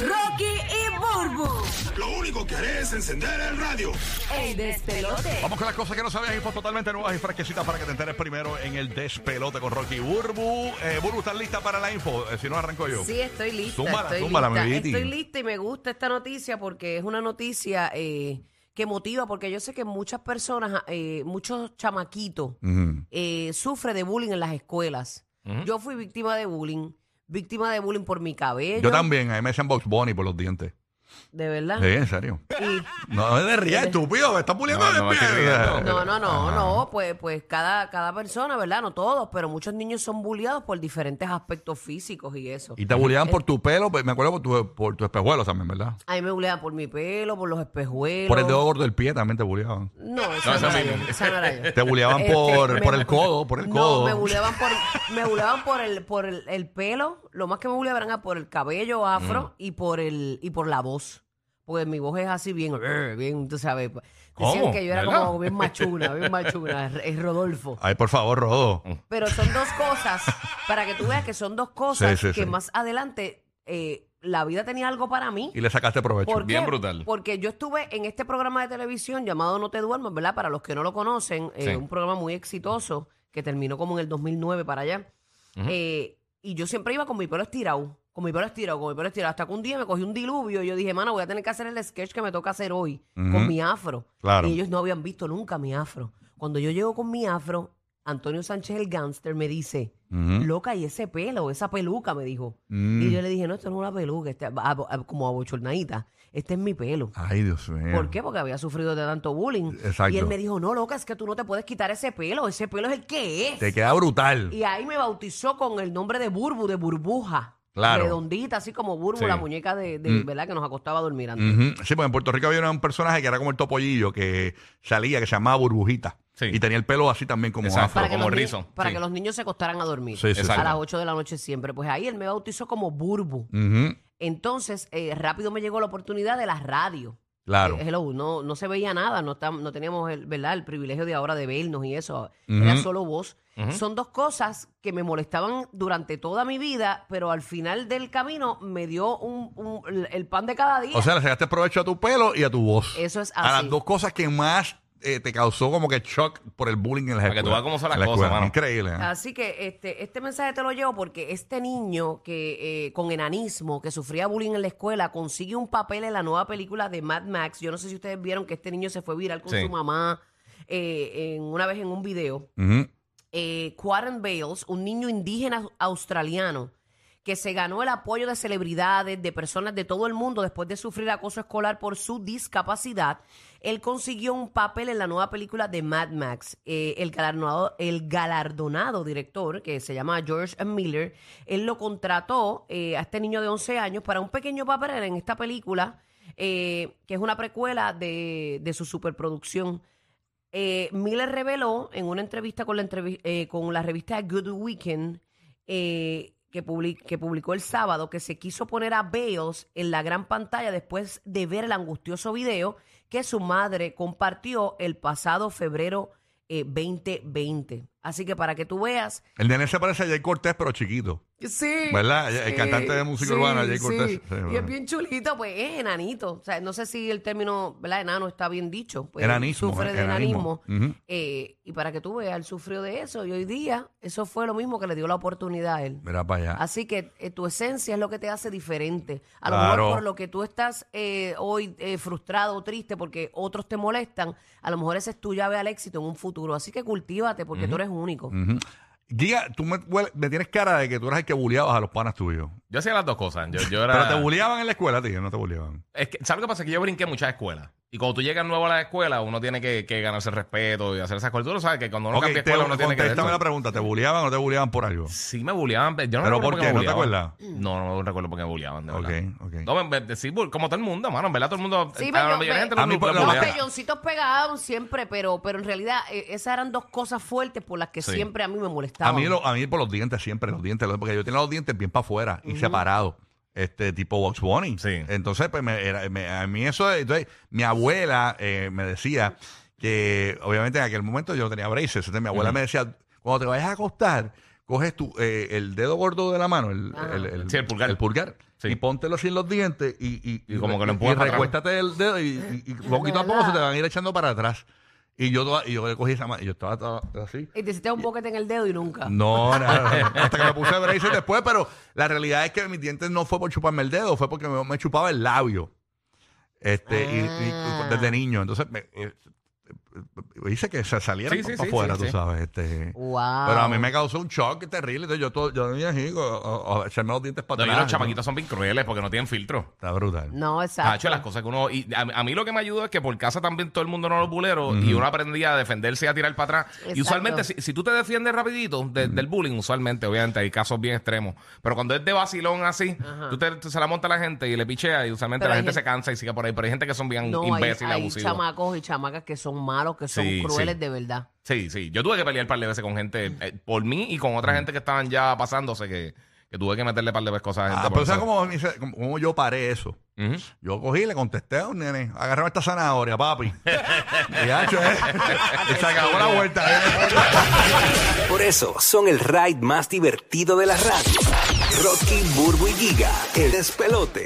Rocky y Burbu. Lo único que haré es encender el radio. El despelote. Vamos con las cosas que no sabías, infos totalmente nuevas y fresquecitas para que te enteres primero en el despelote con Rocky Burbu. Eh, Burbu, ¿estás lista para la info? Eh, si no, arranco yo. Sí, estoy lista. Zúmbala, estoy, zúmbala, lista. mi estoy lista y me gusta esta noticia porque es una noticia eh, que motiva, porque yo sé que muchas personas, eh, muchos chamaquitos, eh, sufren de bullying en las escuelas. Yo fui víctima de bullying, víctima de bullying por mi cabello. Yo también, a mí me decían Box Bunny por los dientes. De verdad. Sí, en serio. Y- No es de rías, estúpido, me estás puliendo No, de no me pie. riendo. No, no, no, Ajá. no, pues, pues cada, cada persona, ¿verdad? No todos, pero muchos niños son bulliados por diferentes aspectos físicos y eso. Y te bulleaban por tu pelo, pues, me acuerdo por tu, por tu espejuelo también, ¿verdad? A mí me bulleaban por mi pelo, por los espejuelos. Por el dedo gordo del pie también te bulleaban. No, esa No, no, esa era yo, esa no era yo. Te bulleaban Este, por, me- por el codo, por el no, codo. me buleaban por, me buleaban por el, por el, el pelo. Lo más que me buleaban era por el cabello afro Mm. y por el, y por la voz. Porque mi voz es así bien, bien, tú sabes. Decían ¿Cómo? que yo era ¿Verdad? como bien machuna, bien machuna. Es Rodolfo. Ay, por favor, Rodo. Pero son dos cosas, para que tú veas que son dos cosas Sí, sí, que sí. más adelante eh, la vida tenía algo para mí. Y le sacaste provecho. ¿Por Bien qué? brutal. Porque yo estuve en este programa de televisión llamado No te duermas, ¿verdad? Para los que no lo conocen, eh, Sí. un programa muy exitoso que terminó como en el 2009 para allá. Eh, y yo siempre iba con mi pelo estirado, con mi pelo estirado, con mi pelo estirado. Hasta que un día me cogí un diluvio y yo dije, mano, voy a tener que hacer el sketch que me toca hacer hoy con mi afro. Claro. Y ellos no habían visto nunca mi afro. Cuando yo llego con mi afro, Antonio Sánchez el gangster me dice, loca, y ese pelo, esa peluca, me dijo. Mm. Y yo le dije, no, esto no es una peluca, este, como abochornadita, este es mi pelo. Ay, Dios mío. ¿Por qué? Porque había sufrido de tanto bullying. Exacto. Y él me dijo, no, loca, es que tú no te puedes quitar ese pelo, ese pelo es el que es. Te queda brutal. Y ahí me bautizó con el nombre de Burbu, de burbuja. Claro. Mm. Redondita, así como Burbu, Sí. la muñeca de, de- ¿verdad? Que nos acostaba a dormir antes. Ujú. Sí, pues en Puerto Rico había un personaje que era como el topollillo que salía, que se llamaba Burbujita. Sí. Y tenía el pelo así también como Exacto. afro. Para, que como los, ni- rizo, para sí. que los niños se acostaran a dormir. Sí, sí, sí. A las 8 de la noche siempre. Pues ahí él me bautizó como Burbu. Ujú. Entonces, eh, rápido me llegó la oportunidad de la radio. Claro. Eh, hello, no, no se veía nada, no, tam- no teníamos el, ¿verdad? el privilegio de ahora de vernos y eso. Era solo voz. Son dos cosas que me molestaban durante toda mi vida, pero al final del camino me dio un, un- el pan de cada día. O sea, le sacaste provecho a tu pelo y a tu voz. Eso es A así. las dos cosas que más eh, te causó como que shock por el bullying en la Para que escuela. tú veas cómo son las En la cosas, escuela. mano. Increíble. ¿eh? Así que este, este mensaje te lo llevo porque este niño que eh, con enanismo, que sufría bullying en la escuela, consigue un papel en la nueva película de Mad Max. Yo no sé si ustedes vieron que este niño se fue viral con Sí. su mamá eh, en, una vez en un video. Ujú. eh, Quarren Bales, un niño indígena australiano que se ganó el apoyo de celebridades, de personas de todo el mundo después de sufrir acoso escolar por su discapacidad. Él consiguió un papel en la nueva película de Mad Max. Eh, el, galardonado, el galardonado director, que se llama George. Miller, él lo contrató eh, a este niño de 11 años para un pequeño papel en esta película, eh, que es una precuela de, de su superproducción. Miller reveló en una entrevista con la, con la revista Good Weekend que, public- que publicó el sábado que se quiso poner a Bales en la gran pantalla después de ver el angustioso video que su madre compartió el pasado febrero eh, 2020. Así que para que tú veas. El nene se parece a Jay Cortés, pero chiquito. Sí. ¿Verdad? El cantante de música urbana, Jay Cortés. Sí, y es bien chulito, pues es enanito. O sea, no sé si el término, ¿verdad? Enano está bien dicho. Pues, Enanismo, Sufre de enanismo. Eh, y para que tú veas, él sufrió de eso. Y hoy día, eso fue lo mismo que le dio la oportunidad a él. Mira para allá. Así que eh, tu esencia es lo que te hace diferente. A lo Claro. mejor por lo que tú estás eh, hoy eh, frustrado o triste porque otros te molestan, a lo mejor ese es tu llave al éxito en un futuro. Así que cultívate porque tú eres único. Ujú. Giga, tú me, tienes cara de que tú eras el que bulleabas a los panas tuyos. Yo hacía las dos cosas. Yo, yo era... Pero te bulleaban en la escuela, tío, no te bulleaban. Es que, ¿sabes lo que pasa? Que yo brinqué muchas escuelas. Y cuando tú llegas nuevo a la escuela, uno tiene que, que ganarse el respeto y hacer esas cosas. Tú lo sabes que cuando uno Ok, cambia escuela, uno tiene que... contéstame la pregunta, ¿te bulleaban o no te bulleaban por algo? Sí me bulleaban. Yo no ¿Pero por qué? me ¿No te acuerdas? No, no recuerdo por qué me bulleaban, de Ok, verdad. ok. No, vez de- sí, como todo el mundo, mano. En verdad, todo el mundo... Sí, a pero la yo- mayoría de gente a mí Los pelloncitos pegados siempre, pero, pero en realidad eh, esas eran dos cosas fuertes por las que Sí. siempre a mí me A molestaban. mí, lo- a mí por los dientes siempre, los dientes, porque yo tenía los dientes bien para afuera y separados. Este tipo Box Bunny. Sí. Entonces, pues me, era- me- a mí eso, entonces, mi abuela eh, me decía que, obviamente en aquel momento yo tenía braces, entonces mi abuela me decía, cuando te vayas a acostar, coges tu, eh, el dedo gordo de la mano, el, Ajá. el, el- Sí, el pulgar. el pulgar, Sí. y póntelo así en los dientes y, y, Y como que lo empujas y para atrás. recuéstate el dedo y, y, y poquito a poco se te van a ir echando para atrás. Y yo, toda- y yo le cogí esa mano y yo estaba, toda- así. Y te hiciste un boquete en el dedo y nunca. No, nada. Hasta que me puse braces después, pero la realidad es que mis dientes no fue por chuparme el dedo, fue porque me, me chupaba el labio. Este, y, Ah. desde niño. Entonces, me, eh, hice que se saliera Sí, para sí, sí, afuera, sí, tú sí. sabes. Este, Wow. Pero a mí me causó un shock terrible. Entonces, yo, todo, yo venía así, a, a- a echarme los dientes para No, y atrás. los chamaquitos son bien crueles porque no tienen filtro. Está brutal. No, exacto. las cosas que uno. Y a, a mí lo que me ayudó es que por casa también todo el mundo no los buleros y uno aprendía a defenderse y a tirar para atrás. Y usualmente, si, si tú te defiendes rapidito de- del bullying, usualmente, obviamente, hay casos bien extremos. Pero cuando es de vacilón así, tú, te, se la monta a la gente y le pichea y usualmente Pero la hay gente gente- se cansa y sigue por ahí. Pero hay gente que son bien No, hay, imbéciles, hay abusivos. chamacos y chamacas que son malos, que son Sí, crueles sí. de verdad. Sí, sí. Yo tuve que pelear un par de veces con gente eh, por mí y con otra gente que estaban ya pasándose que, que tuve que meterle un par de veces cosas a gente. Ah, por pero ¿sabes eso. cómo, me hice- cómo- cómo yo paré eso? Ujú. Yo cogí y le contesté a un nene, agarrame esta zanahoria, papi. y y se acabó la vuelta. ¿eh? Por eso son el ride más divertido de la radio. Rocky, Burbu y Giga, el despelote.